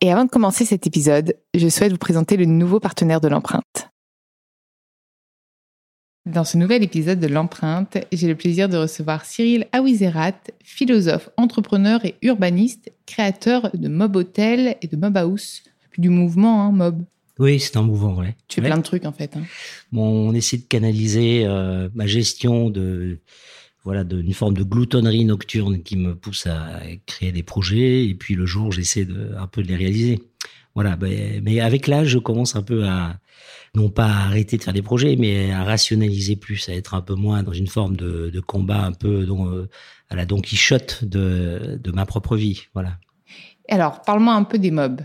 Et avant de commencer cet épisode, je souhaite vous présenter le nouveau partenaire de l'empreinte. Dans ce nouvel épisode de l'empreinte, j'ai le plaisir de recevoir Cyril Awizerat, philosophe, entrepreneur et urbaniste, créateur de Mob Hotel et de Mob House, puis du mouvement hein, Mob. Oui, c'est un mouvement, ouais. Tu fais plein de trucs en fait. Hein. Bon, on essaie de canaliser euh, ma gestion de voilà d'une forme de gloutonnerie nocturne qui me pousse à créer des projets. Et puis le jour j'essaie de un peu de les réaliser. Voilà ben, mais avec l'âge je commence un peu à non pas à arrêter de faire des projets mais à rationaliser plus à être un peu moins dans une forme de, combat un peu euh, à la Don Quichotte de, de ma propre vie. Voilà. Alors parle-moi un peu des mobs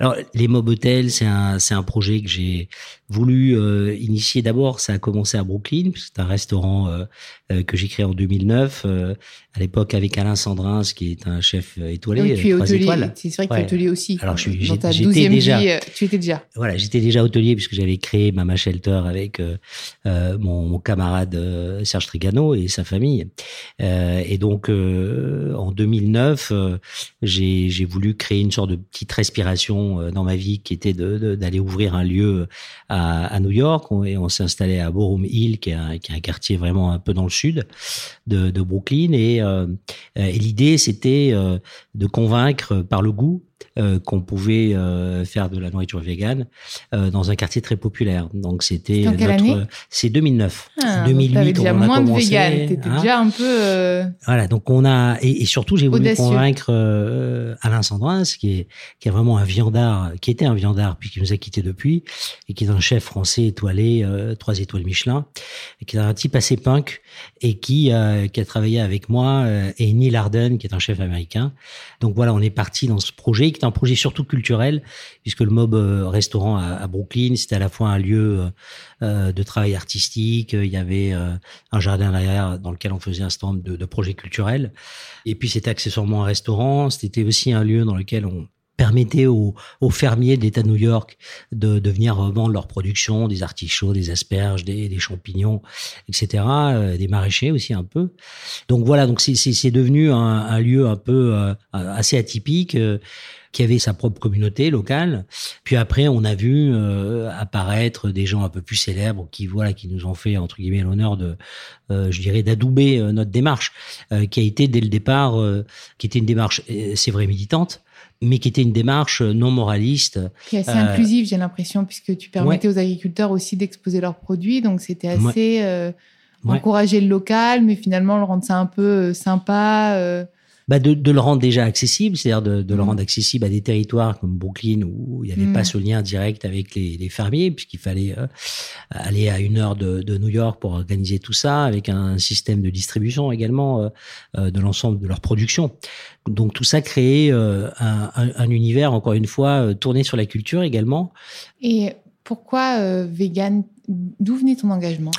alors, les Mob Hotels, c'est un, c'est un projet que j'ai voulu euh, initier d'abord. Ça a commencé à Brooklyn, c'est un restaurant euh, euh, que j'ai créé en 2009, à l'époque avec Alain Sandrin, qui est un chef étoilé, oui, tu es hôtelier. C'est vrai que tu es hôtelier aussi. Alors, je suis, j'étais déjà, vie, tu étais déjà. Voilà, j'étais déjà hôtelier puisque j'avais créé Mama Shelter avec mon, mon, camarade Serge Trigano et sa famille. et donc, en 2009, j'ai, j'ai voulu créer une sorte de petite respiration euh, dans ma vie qui était d'aller ouvrir un lieu à, à New York. Et on s'est installé à Borum Hill qui est, un, qui est, un, quartier vraiment un peu dans le sud de, de Brooklyn. Et, euh, et l'idée c'était euh, de convaincre par le goût euh, qu'on pouvait euh, faire de la nourriture végane euh, dans un quartier très populaire. Donc c'était notre c'est 2009. Ah, 2008 déjà on a moins commencé, de vegan, t'étais hein déjà un peu Voilà, donc on a et, et surtout j'ai voulu convaincre Alain Sandrin qui est qui est vraiment un viandard, qui était un viandard puis qui nous a quitté depuis et qui est un chef français étoilé trois étoiles Michelin et qui est un type assez punk et qui qui a travaillé avec moi et Neil Arden qui est un chef américain. Donc voilà, on est parti dans ce projet un projet surtout culturel, puisque le Mob euh, Restaurant à, Brooklyn, c'était à la fois un lieu euh, euh, de travail artistique, il y avait un jardin derrière dans lequel on faisait un stand de, de projets culturels, et puis c'était accessoirement un restaurant, c'était aussi un lieu dans lequel on permettait aux, fermiers de l'État de New York de, de venir vendre leur production, des artichauts, des asperges, des, champignons, etc., des maraîchers aussi un peu. Donc voilà, donc c'est devenu un, lieu un peu assez atypique qui avait sa propre communauté locale. Puis après, on a vu euh, apparaître des gens un peu plus célèbres qui voilà qui nous ont fait entre guillemets l'honneur de, euh, je dirais, d'adouber euh, notre démarche, qui a été dès le départ, qui était une démarche, c'est vrai, militante mais qui était une démarche non moraliste. Qui est assez inclusive, j'ai l'impression, puisque tu permettais aux agriculteurs aussi d'exposer leurs produits, donc c'était assez encourager le local, mais finalement le rendre ça un peu sympa bah de, de, le rendre déjà accessible, c'est-à-dire de, de le mmh. rendre accessible à des territoires comme Brooklyn où il n'y avait pas mmh. ce lien direct avec les, les fermiers, puisqu'il fallait euh, aller à une heure de, de, New York pour organiser tout ça, avec un système de distribution également euh, euh de l'ensemble de leur production. Donc tout ça créait euh, un, un, un, univers, encore une fois, tourné sur la culture également. Et pourquoi vegan D'où venait ton engagement?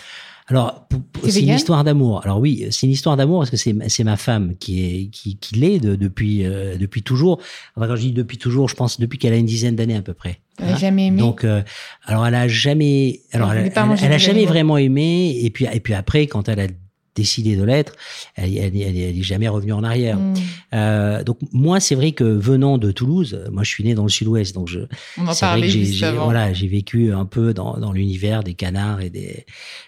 Alors, c'est une histoire d'amour. Alors oui, c'est une histoire d'amour parce que c'est c'est ma femme qui est qui, qui l'est depuis euh, depuis toujours. Enfin, quand je dis depuis toujours, je pense depuis qu'elle a une dizaine d'années à peu près. Elle a jamais aimé. Donc, euh, alors elle a jamais, alors elle, elle, a jamais vraiment aimé. Et puis et puis après, quand elle a décidé de l'être, elle, elle, elle, est jamais revenue en arrière. Hmm. Euh, donc moi, c'est vrai que venant de Toulouse, moi je suis né dans le Sud-Ouest, donc je. On en parlait j'ai, Voilà, j'ai vécu un peu dans, dans l'univers des canards et des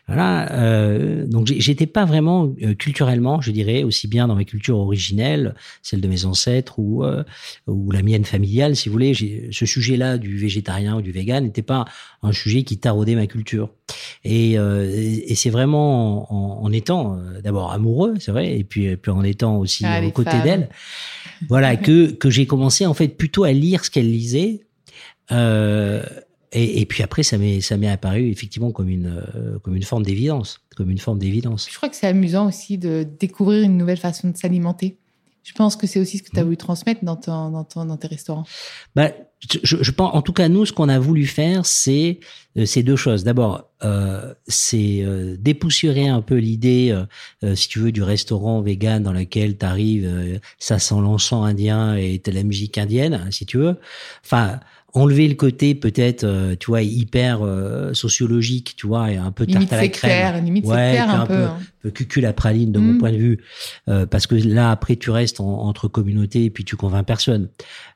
voilà. Euh, donc j'étais pas vraiment euh, culturellement, je dirais, aussi bien dans ma culture originelle, celle de mes ancêtres ou euh, ou la mienne familiale, si vous voulez. Ce sujet-là du végétarien ou du vegan n'était pas un sujet qui taraudait ma culture. Et, euh, et c'est vraiment en, en étant euh, d'abord amoureux, c'est vrai, et puis, puis en étant aussi ah, aux côtés d'elle, voilà, que, que j'ai commencé en fait plutôt à lire ce qu'elle lisait. Euh, et, et, puis après, ça m'est ça m'est apparu effectivement comme une euh, comme une forme d'évidence, comme une forme d'évidence. Je crois que c'est amusant aussi de découvrir une nouvelle façon de s'alimenter. Je pense que c'est aussi ce que tu as mmh. voulu transmettre dans, ton, dans, ton, dans tes restaurants. Bah, je, pense, en tout cas, nous, ce qu'on a voulu faire, c'est euh, ces deux choses. D'abord, euh, c'est euh, dépoussiérer un peu l'idée, euh, si tu veux, du restaurant vegan dans lequel tu arrives, ça sent l'encens indien et t'as la musique indienne, si tu veux. Enfin, enlever le côté peut-être, euh, tu vois, hyper euh, sociologique, tu vois, et un peu limite tarte à la crème. Limite ouais, un, un, peu, hein. Peu cucul à praline de mon mm. point de vue, euh, parce que là après tu restes entre communautés et puis tu convaincs personne.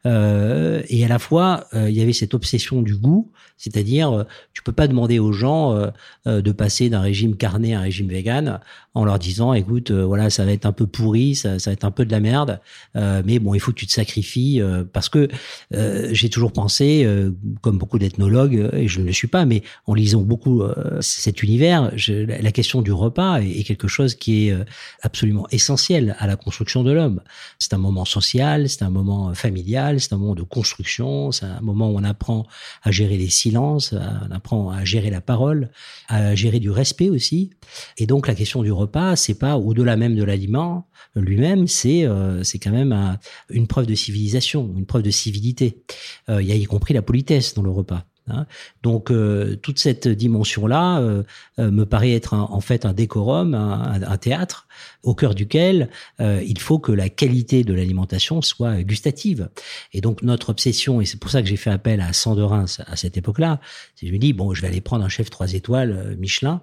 et à la fois, il y avait cette obsession du goût, c'est-à-dire tu peux pas demander aux gens de passer d'un régime carné à un régime vegan en leur disant, écoute, voilà, ça va être un peu pourri, ça, ça va être un peu de la merde, mais bon, il faut que tu te sacrifies parce que j'ai toujours pensé euh, comme beaucoup d'ethnologues, euh, et je ne le suis pas, mais en lisant beaucoup euh, cet univers, la question du repas est, quelque chose qui est absolument essentiel à la construction de l'homme. C'est un moment social, c'est un moment familial, c'est un moment de construction, c'est un moment où on apprend à gérer les silences, on apprend à gérer la parole, à gérer du respect aussi. Et donc la question du repas, c'est pas au-delà même de l'aliment lui-même, c'est c'est quand même une preuve de civilisation, une preuve de civilité. Il y a compris la politesse dans le repas. Hein. Donc euh, toute cette dimension-là euh, euh, me paraît être en fait un décorum, un, théâtre au cœur duquel il faut que la qualité de l'alimentation soit gustative. Et donc notre obsession, et c'est pour ça que j'ai fait appel à Sanderin à cette époque-là, c'est je me dis bon, je vais aller prendre un chef trois étoiles Michelin,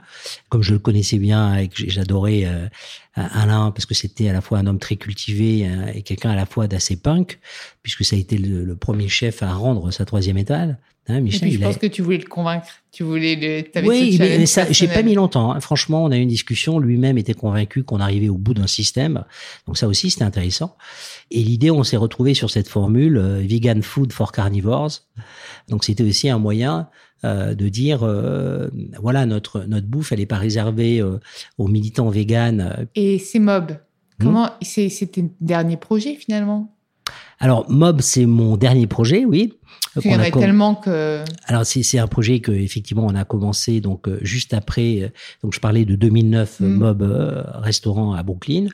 comme je le connaissais bien et que j'adorais Alain parce que c'était à la fois un homme très cultivé et quelqu'un à la fois d'assez punk, puisque ça a été le, premier chef à rendre sa troisième étoile. Hein, Michel, je pense que tu voulais le convaincre. Tu voulais le. Oui, mais ça, j'ai pas mis longtemps. Hein. Franchement, on a eu une discussion. Lui-même était convaincu qu'on arrivait au bout d'un système. Donc ça aussi, c'était intéressant. Et l'idée, on s'est retrouvé sur cette formule euh, vegan food for carnivores. Donc c'était aussi un moyen euh, de dire euh, voilà notre notre bouffe, elle est pas réservée aux militants véganes. Et ces mobs, comment hmm? c'était le dernier projet finalement? Alors, Mob, c'est mon dernier projet, oui. Il y en a tellement que. Alors c'est un projet que effectivement on a commencé donc euh, juste après. Euh, donc je parlais de 2009 mm. Mob euh, restaurant à Brooklyn.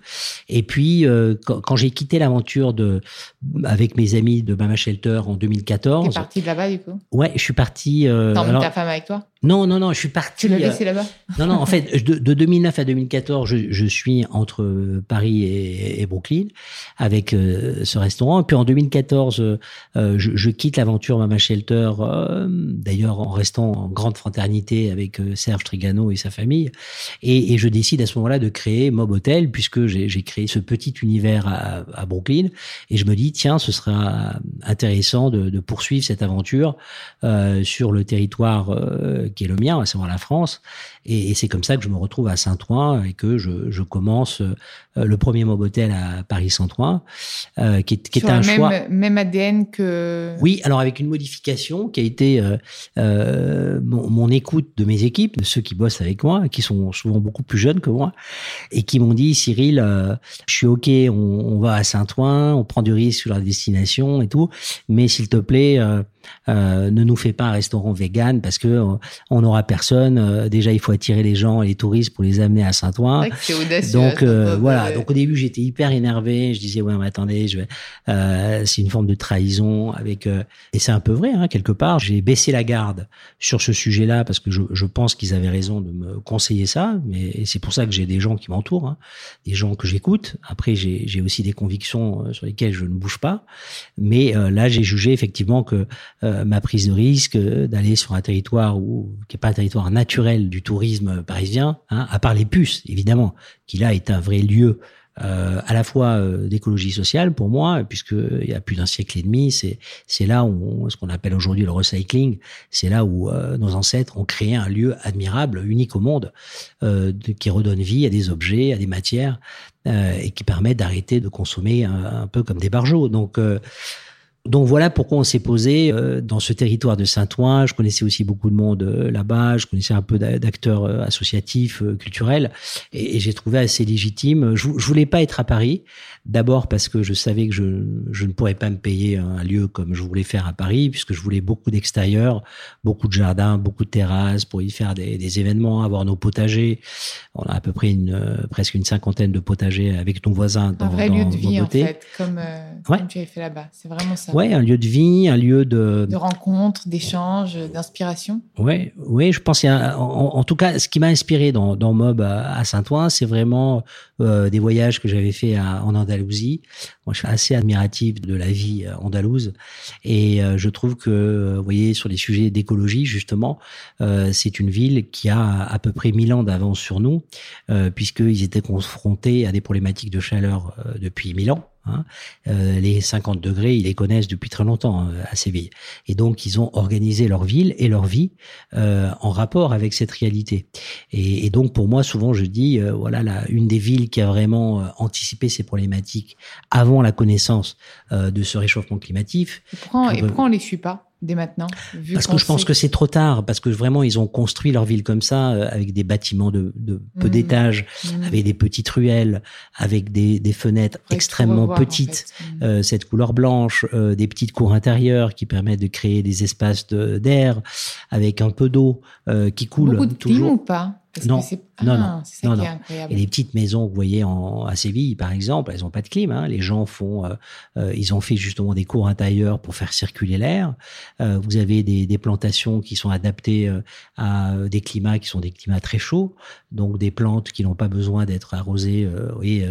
Et puis quand, quand j'ai quitté l'aventure de avec mes amis de Mama Shelter en 2014. T'es parti de là-bas du coup? Ouais, je suis parti. Euh, T'as ta femme avec toi? Non, non, non, je suis parti. Tu l'as laissé là-bas? Non, non, en fait, de, de 2009 à 2014, je, je suis entre Paris et, et Brooklyn avec ce restaurant. Et puis en 2014, je, je quitte l'aventure Mama Shelter, euh, d'ailleurs en restant en grande fraternité avec euh, Serge Trigano et sa famille. Et, je décide à ce moment-là de créer Mob Hotel, puisque j'ai créé ce petit univers à, Brooklyn. Et je me dis, tiens, ce sera intéressant de, poursuivre cette aventure euh, sur le territoire qui est le mien, à savoir la France. Et, c'est comme ça que je me retrouve à Saint-Ouen et que je, commence le premier Mob Hotel à Paris-Saint-Ouen, qui est, qui est un même, choix. Même ADN que. Oui, alors avec une modification qui a été euh, euh, mon, écoute de mes équipes, de ceux qui bossent avec moi, qui sont souvent beaucoup plus jeunes que moi, et qui m'ont dit Cyril, euh, je suis ok, on, va à Saint-Ouen, on prend du risque sur la destination et tout, mais s'il te plaît. Euh, ne nous fais pas un restaurant vegan parce que euh, on n'aura personne. Euh, déjà, il faut attirer les gens, les touristes pour les amener à Saint-Ouen. Donc voilà. Donc au début, j'étais hyper énervé. Je disais ouais, mais attendez, je vais. c'est une forme de trahison avec. et c'est un peu vrai hein, quelque part. J'ai baissé la garde sur ce sujet-là parce que je, je pense qu'ils avaient raison de me conseiller ça. Mais c'est pour ça que j'ai des gens qui m'entourent, hein, des gens que j'écoute. Après, j'ai aussi des convictions sur lesquelles je ne bouge pas. Mais là, j'ai jugé effectivement que euh, ma prise de risque euh, d'aller sur un territoire où, qui n'est pas un territoire naturel du tourisme parisien, hein, à part les puces, évidemment, qui là est un vrai lieu euh, à la fois euh, d'écologie sociale pour moi, puisque il y a plus d'un siècle et demi, c'est c'est là où ce qu'on appelle aujourd'hui le recycling, c'est là où nos ancêtres ont créé un lieu admirable, unique au monde, euh, qui redonne vie à des objets, à des matières, et qui permet d'arrêter de consommer un, peu comme des barjots. Donc donc voilà pourquoi on s'est posé euh, dans ce territoire de Saint-Ouen. Je connaissais aussi beaucoup de monde euh, là-bas. Je connaissais un peu d'acteurs euh, associatifs, culturels, et, j'ai trouvé assez légitime. Je, je voulais pas être à Paris. D'abord parce que je savais que je, je, ne pourrais pas me payer un lieu comme je voulais faire à Paris, puisque je voulais beaucoup d'extérieur, beaucoup de jardins, beaucoup de terrasses pour y faire des, des, événements, avoir nos potagers. On a à peu près une, presque une cinquantaine de potagers avec nos voisins dans Un vrai lieu de vie, en fait, comme, comme tu avais fait là-bas. C'est vraiment ça. Ouais, un lieu de vie, un lieu de de rencontre, d'échange, d'inspiration. Ouais, oui, je pense. en, en, tout cas, ce qui m'a inspiré dans, dans Mob à Saint-Ouen, c'est vraiment euh, des voyages que j'avais fait en Andalousie. Moi, je suis assez admiratif de la vie euh, andalouse et euh, je trouve que, vous voyez, sur les sujets d'écologie, justement, c'est une ville qui a à peu près 1000 ans d'avance sur nous, puisqu'ils étaient confrontés à des problématiques de chaleur depuis 1000 ans. Hein. Euh, les 50 degrés, ils les connaissent depuis très longtemps hein, à Séville. Et donc, ils ont organisé leur ville et leur vie euh, en rapport avec cette réalité. Et, et, donc, pour moi, souvent, je dis, euh, voilà, la, une des villes qui a vraiment euh, anticipé ces problématiques avant la connaissance euh, de ce réchauffement climatique. Et pourquoi, et pourquoi on les suit pas? Dès maintenant Parce que je pense que c'est trop tard, parce que vraiment ils ont construit leur ville comme ça, euh, avec des bâtiments de, de peu mmh. d'étages, mmh. avec des petites ruelles, avec des, des fenêtres extrêmement petites, mmh. euh, cette couleur blanche, euh, des petites cours intérieures qui permettent de créer des espaces d'air, avec un peu d'eau qui coule Beaucoup de toujours. ou pas? Non, non, non, non, non. Et les petites maisons vous voyez en, à Séville, par exemple, elles n'ont pas de clim. Hein. Les gens font, euh, euh, ils ont fait justement des cours intérieurs pour faire circuler l'air. Euh, vous avez des, des, plantations qui sont adaptées euh, à des climats qui sont des climats très chauds, donc des plantes qui n'ont pas besoin d'être arrosées, euh, oui,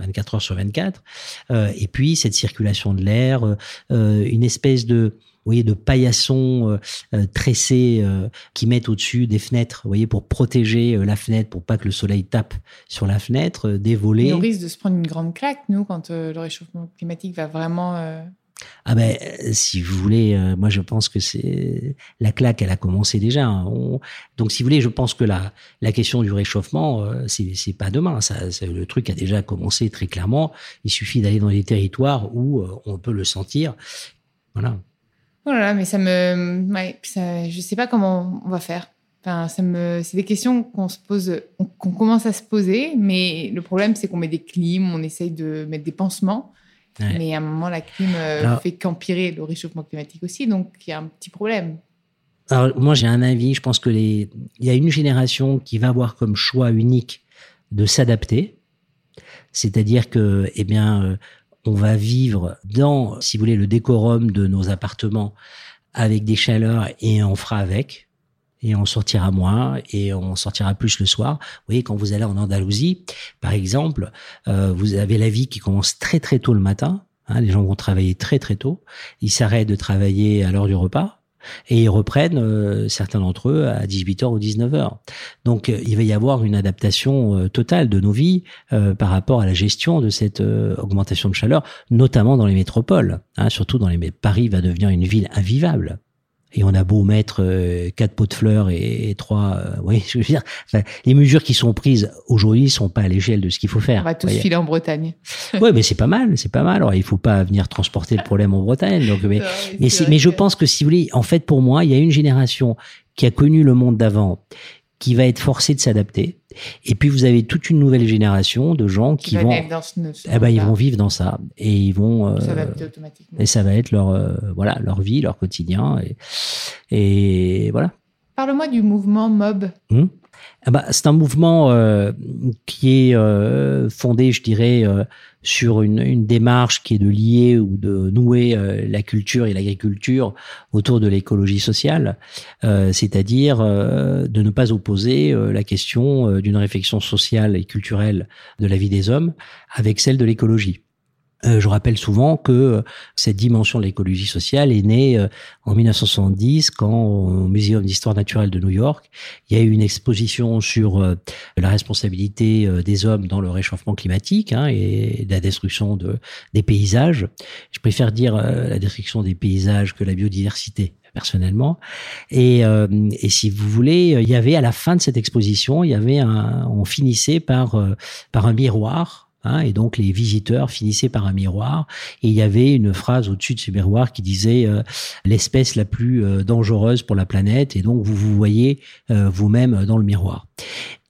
24 heures sur 24. et puis cette circulation de l'air, une espèce de voyez, de paillassons euh, tressés qui mettent au-dessus des fenêtres, vous voyez, pour protéger la fenêtre, pour pas que le soleil tape sur la fenêtre, des volets. on risque de se prendre une grande claque, nous, quand le réchauffement climatique va vraiment ah ben, si vous voulez, moi je pense que c'est la claque, elle a commencé déjà. Hein. Donc si vous voulez, je pense que la la question du réchauffement, c'est c'est pas demain. Ça, le truc a déjà commencé très clairement. Il suffit d'aller dans les territoires où on peut le sentir. Voilà. Voilà, oh mais ça me, ouais, ça, je sais pas comment on va faire. Enfin, ça me, c'est des questions qu'on se pose, qu'on commence à se poser, mais le problème c'est qu'on met des clims, on essaye de mettre des pansements, mais à un moment la clim euh, fait qu'empirer le réchauffement climatique aussi, donc il y a un petit problème. Alors moi j'ai un avis, je pense que les, il y a une génération qui va avoir comme choix unique de s'adapter, c'est-à-dire que, eh bien, euh, on va vivre dans, si vous voulez, le décorum de nos appartements avec des chaleurs et on fera avec et on sortira moins et on sortira plus le soir. Vous voyez, quand vous allez en Andalousie, par exemple, euh, vous avez la vie qui commence très très tôt le matin. Hein, les gens vont travailler très très tôt. Ils s'arrêtent de travailler à l'heure du repas et ils reprennent euh, certains d'entre eux à 18h ou 19h. Donc euh, il va y avoir une adaptation euh, totale de nos vies par rapport à la gestion de cette augmentation de chaleur, notamment dans les métropoles. Hein, surtout dans les Paris va devenir une ville invivable. Et on a beau mettre euh, quatre pots de fleurs et, trois, euh, oui, je veux dire, les mesures qui sont prises aujourd'hui sont pas à l'échelle de ce qu'il faut faire. On va tous filer en Bretagne. ouais, mais c'est pas mal, c'est pas mal. Alors il faut pas venir transporter le problème en Bretagne. Donc, mais, mais, mais je pense que si vous voulez, en fait, pour moi, il y a une génération qui a connu le monde d'avant, qui va être forcée de s'adapter. Et puis vous avez toute une nouvelle génération de gens qui, vont, eh ben, ils vont vivre dans ça et ils vont euh, automatiquement. et ça va être leur euh, voilà leur vie, leur quotidien et, et voilà. Parle-moi du mouvement Mob. Hmm eh ben, c'est un mouvement euh, qui est euh, fondé, je dirais, euh, sur une, démarche qui est de lier ou de nouer la culture et l'agriculture autour de l'écologie sociale, c'est-à-dire de ne pas opposer la question d'une réflexion sociale et culturelle de la vie des hommes avec celle de l'écologie. Euh, je rappelle souvent que euh, cette dimension de l'écologie sociale est née euh, en 1970 quand au Muséum d'histoire naturelle de New York, il y a eu une exposition sur la responsabilité des hommes dans le réchauffement climatique hein, et la destruction de, des paysages. Je préfère dire la destruction des paysages que la biodiversité personnellement. Et, si vous voulez, il y avait à la fin de cette exposition, il y avait un, on finissait par par un miroir Hein, et donc les visiteurs finissaient par un miroir et il y avait une phrase au-dessus de ce miroir qui disait euh, l'espèce la plus euh, dangereuse pour la planète et donc vous vous voyez euh, vous-même dans le miroir.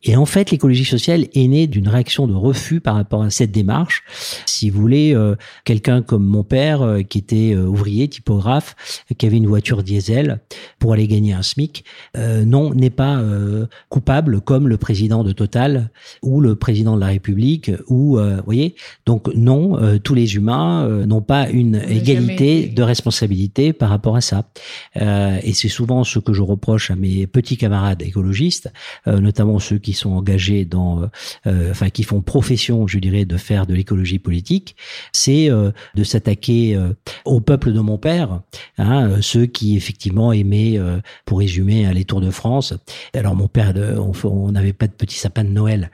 Et en fait, l'écologie sociale est née d'une réaction de refus par rapport à cette démarche. Si vous voulez, euh, quelqu'un comme mon père, euh, qui était euh, ouvrier, typographe, qui avait une voiture diesel pour aller gagner un SMIC, non, n'est pas coupable comme le président de Total ou le président de la République ou, vous voyez. Donc non, tous les humains n'ont pas une égalité de responsabilité par rapport à ça. et c'est souvent ce que je reproche à mes petits camarades écologistes, notamment ceux qui qui sont engagés dans, euh, euh, enfin qui font profession, je dirais, de faire de l'écologie politique, c'est euh, de s'attaquer au peuple de mon père, hein, ceux qui effectivement aimaient, pour résumer, hein, les Tours de France. Alors mon père, on n'avait pas de petit sapin de Noël,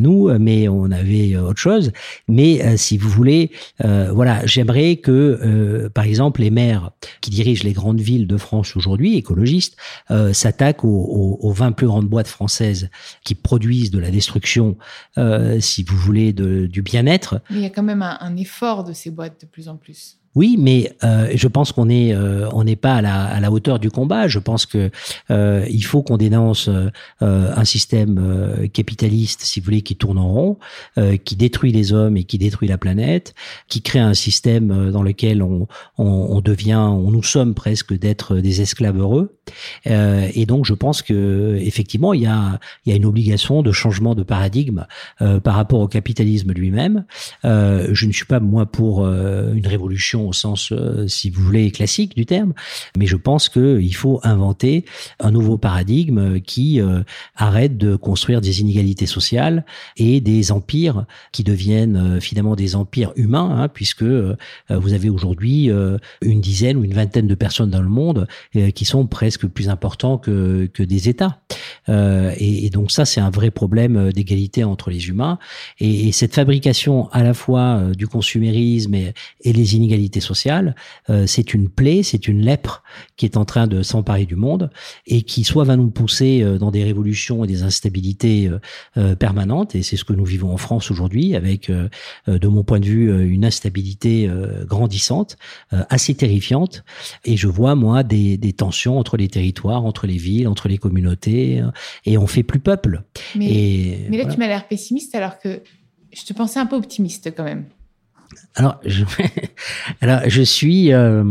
nous, mais on avait autre chose. Mais si vous voulez, voilà, j'aimerais que, par exemple, les maires qui dirigent les grandes villes de France aujourd'hui, écologistes, s'attaquent aux, aux 20 plus grandes boîtes françaises qui produisent de la destruction, euh, si vous voulez, du bien-être. Mais il y a quand même un effort de ces boîtes de plus en plus. Oui, mais euh, je pense qu'on est euh, on n'est pas à la, à la hauteur du combat. Je pense que euh, il faut qu'on dénonce euh, un système euh, capitaliste, si vous voulez, qui tourne en rond, qui détruit les hommes et qui détruit la planète, qui crée un système dans lequel on, on, on devient, on nous sommes presque d'être des esclaves heureux. et donc, je pense que effectivement, il y a il y a une obligation de changement de paradigme par rapport au capitalisme lui-même. je ne suis pas moi pour une révolution au sens, euh, si vous voulez, classique du terme, mais je pense qu'il faut inventer un nouveau paradigme qui euh, arrête de construire des inégalités sociales et des empires qui deviennent euh, finalement des empires humains, hein, puisque vous avez aujourd'hui une dizaine ou une vingtaine de personnes dans le monde qui sont presque plus importants que, que des États. Et, donc ça, c'est un vrai problème d'égalité entre les humains. Et, et, cette fabrication à la fois du consumérisme et les inégalités sociale, euh, c'est une plaie, c'est une lèpre qui est en train de s'emparer du monde et qui soit va nous pousser euh, dans des révolutions et des instabilités euh, permanentes, et c'est ce que nous vivons en France aujourd'hui, avec, de mon point de vue, une instabilité grandissante, assez terrifiante, et je vois, moi, des, des tensions entre les territoires, entre les villes, entre les communautés, et on fait plus peuple. Mais, et, mais là, tu m'as l'air pessimiste alors que je te pensais un peu optimiste quand même. Alors, je, alors, je suis. Euh,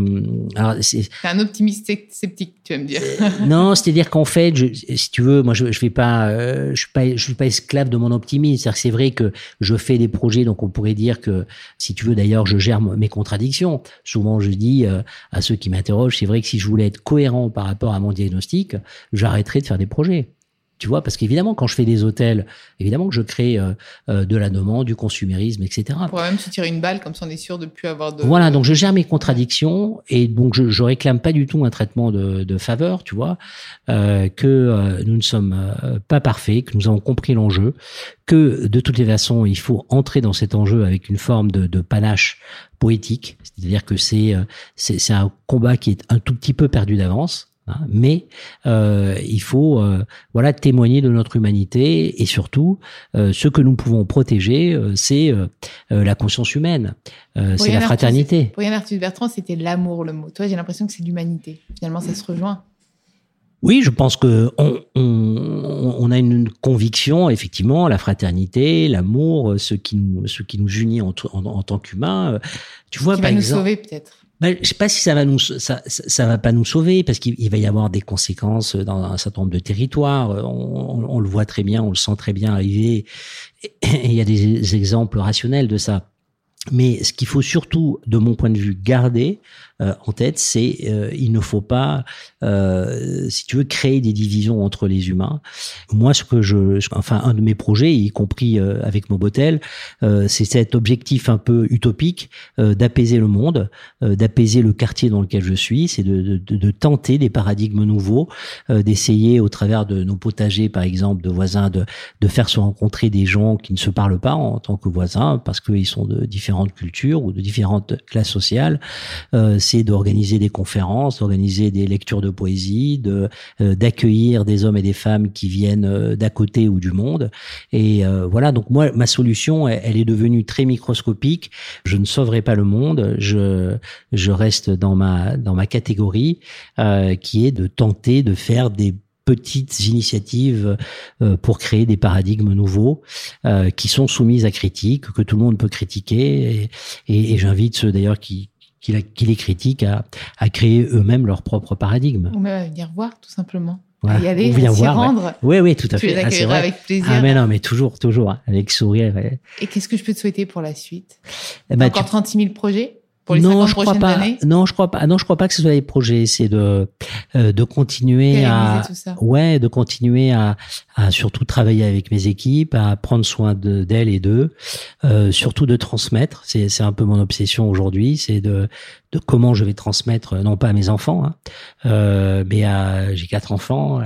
c'est un optimiste sceptique, tu vas me dire. Euh, non, c'est-à-dire qu'en fait, je, si tu veux, moi, je, je fais pas, euh, je suis pas, je suis pas esclave de mon optimisme. C'est-à-dire que c'est vrai que je fais des projets, donc on pourrait dire que, si tu veux, d'ailleurs, je gère mes contradictions. Souvent, je dis euh, à ceux qui m'interrogent, c'est vrai que si je voulais être cohérent par rapport à mon diagnostic, j'arrêterais de faire des projets. Tu vois, parce qu'évidemment, quand je fais des hôtels, évidemment que je crée euh, euh, de la demande, du consumérisme, etc. On pourrait même se tirer une balle, comme ça on est sûr de plus avoir de... Voilà, donc je gère mes contradictions et donc je, je réclame pas du tout un traitement de, de faveur, tu vois, euh, que euh, nous ne sommes euh, pas parfaits, que nous avons compris l'enjeu, que de toutes les façons, il faut entrer dans cet enjeu avec une forme de, de panache poétique, c'est-à-dire que c'est c'est un combat qui est un tout petit peu perdu d'avance Hein, mais euh, il faut euh, voilà témoigner de notre humanité et surtout euh, ce que nous pouvons protéger, c'est la conscience humaine, c'est la fraternité. Pour Yann Arthus Bertrand, c'était l'amour le mot. Toi, j'ai l'impression que c'est l'humanité. Finalement, ça se rejoint. Oui, je pense que on, on, on, a une conviction, effectivement, la fraternité, l'amour, ce qui nous, ce qui nous unit en, en, en tant qu'humains. Tu vois, qui par va exemple, nous sauver peut-être. Ben, je sais pas si ça va nous ça, ça va pas nous sauver parce qu'il va y avoir des conséquences dans un certain nombre de territoires. On, on, le voit très bien, on le sent très bien arriver. Il y a des exemples rationnels de ça. Mais ce qu'il faut surtout, de mon point de vue, garder en tête, c'est euh, il ne faut pas, euh, si tu veux, créer des divisions entre les humains. Moi, ce que je, enfin, un de mes projets, y compris euh, avec Mobotel, euh, c'est cet objectif un peu utopique euh, d'apaiser le monde, d'apaiser le quartier dans lequel je suis, c'est de, de, de, tenter des paradigmes nouveaux, d'essayer au travers de nos potagers, par exemple, de voisins, de, de faire se rencontrer des gens qui ne se parlent pas en tant que voisins parce qu'ils sont de différentes cultures ou de différentes classes sociales. Euh, d'organiser des conférences, d'organiser des lectures de poésie, de euh, d'accueillir des hommes et des femmes qui viennent euh, d'à côté ou du monde. Et euh, voilà, donc moi, ma solution, elle, est devenue très microscopique. Je ne sauverai pas le monde. Je je reste dans ma dans ma catégorie qui est de tenter de faire des petites initiatives euh, pour créer des paradigmes nouveaux euh, qui sont soumises à critique, que tout le monde peut critiquer. Et, et, j'invite ceux d'ailleurs qui, qui, les critiquent à, à créer eux-mêmes leur propre paradigme. Même à venir voir, tout simplement. Ouais, y aller, à voir, rendre. Oui, oui, tout à fait. Ah, c'est vrai. avec plaisir. Ah, mais non, mais toujours, toujours, hein, avec sourire. Et qu'est-ce que je peux te souhaiter pour la suite? Eh ben, Encore 36 000 projets? Pour les non, je crois pas. Non, je crois pas. Non, je crois pas que ce soit des projets. C'est de euh, de continuer à ouais, de continuer à, à surtout travailler avec mes équipes, à prendre soin d'elles et d'eux, euh, surtout de transmettre. C'est c'est un peu mon obsession aujourd'hui. C'est de de comment je vais transmettre, euh, non pas à mes enfants, hein, euh, mais à j'ai quatre enfants,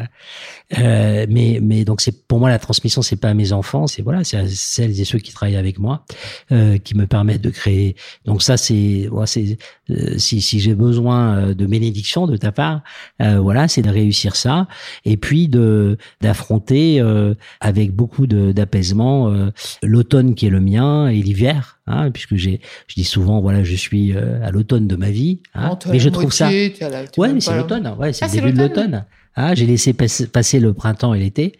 euh, mais mais donc c'est pour moi la transmission, c'est pas à mes enfants, c'est voilà, c'est à celles et ceux qui travaillent avec moi, euh, qui me permettent de créer. Donc ça c'est c'est euh, si si j'ai besoin euh, de bénédiction de ta part, voilà, c'est de réussir ça et puis de d'affronter avec beaucoup d'apaisement l'automne qui est le mien et l'hiver Hein, puisque j'ai, je dis souvent, voilà, je suis euh, à l'automne de ma vie. Hein, mais je trouve ça. ouais, mais c'est l'automne. Ouais, c'est ah, le début de l'automne. Ah, j'ai laissé passer le printemps et l'été,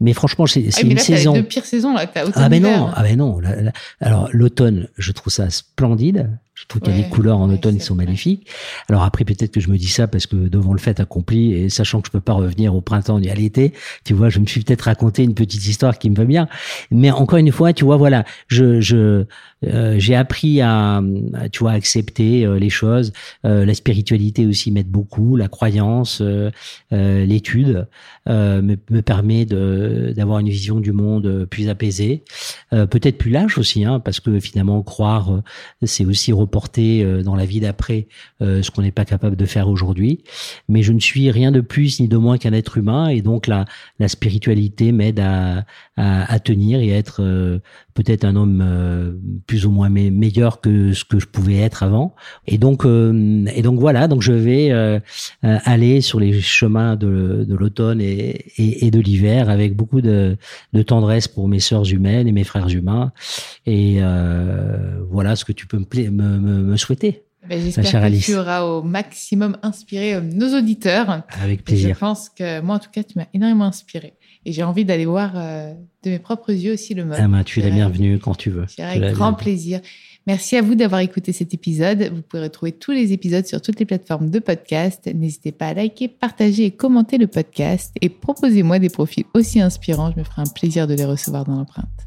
mais franchement, c'est ah, une saison. C'est deux pires saisons là. ah ben non, ah ben non. alors l'automne, je trouve ça splendide. Je trouve a des couleurs en automne sont magnifiques. Alors après, peut-être que je me dis ça parce que devant le fait accompli et sachant que je peux pas revenir au printemps ni à l'été, tu vois, je me suis peut-être raconté une petite histoire qui me va bien. Mais encore une fois, tu vois, voilà, je, je, j'ai appris à, tu vois, accepter euh, les choses. Euh, la spiritualité aussi m'aide beaucoup, la croyance, l'étude me, me, permet d'avoir une vision du monde plus apaisée, peut-être plus large aussi, hein, parce que finalement croire, c'est aussi reporter euh, dans la vie d'après euh, ce qu'on n'est pas capable de faire aujourd'hui. Mais je ne suis rien de plus ni de moins qu'un être humain et donc la, la spiritualité m'aide à, à, tenir et à être euh, peut-être un homme plus ou moins meilleur que ce que je pouvais être avant. Et donc, et donc voilà, donc je vais aller sur les chemins de, de l'automne et, et, et, de l'hiver avec beaucoup de, de, tendresse pour mes sœurs humaines et mes frères humains. Et voilà ce que tu peux me, me me, souhaiter. Ben, J'espère que tu auras au maximum inspiré euh, nos auditeurs. Avec plaisir. je pense que moi, en tout cas, tu m'as énormément inspiré. Et j'ai envie d'aller voir euh, de mes propres yeux aussi le mode. Ah ben, tu es la bienvenue quand tu veux. Avec grand plaisir. Merci à vous d'avoir écouté cet épisode. Vous pouvez retrouver tous les épisodes sur toutes les plateformes de podcast. N'hésitez pas à liker, partager et commenter le podcast. Et proposez-moi des profils aussi inspirants. Je me ferai un plaisir de les recevoir dans l'empreinte.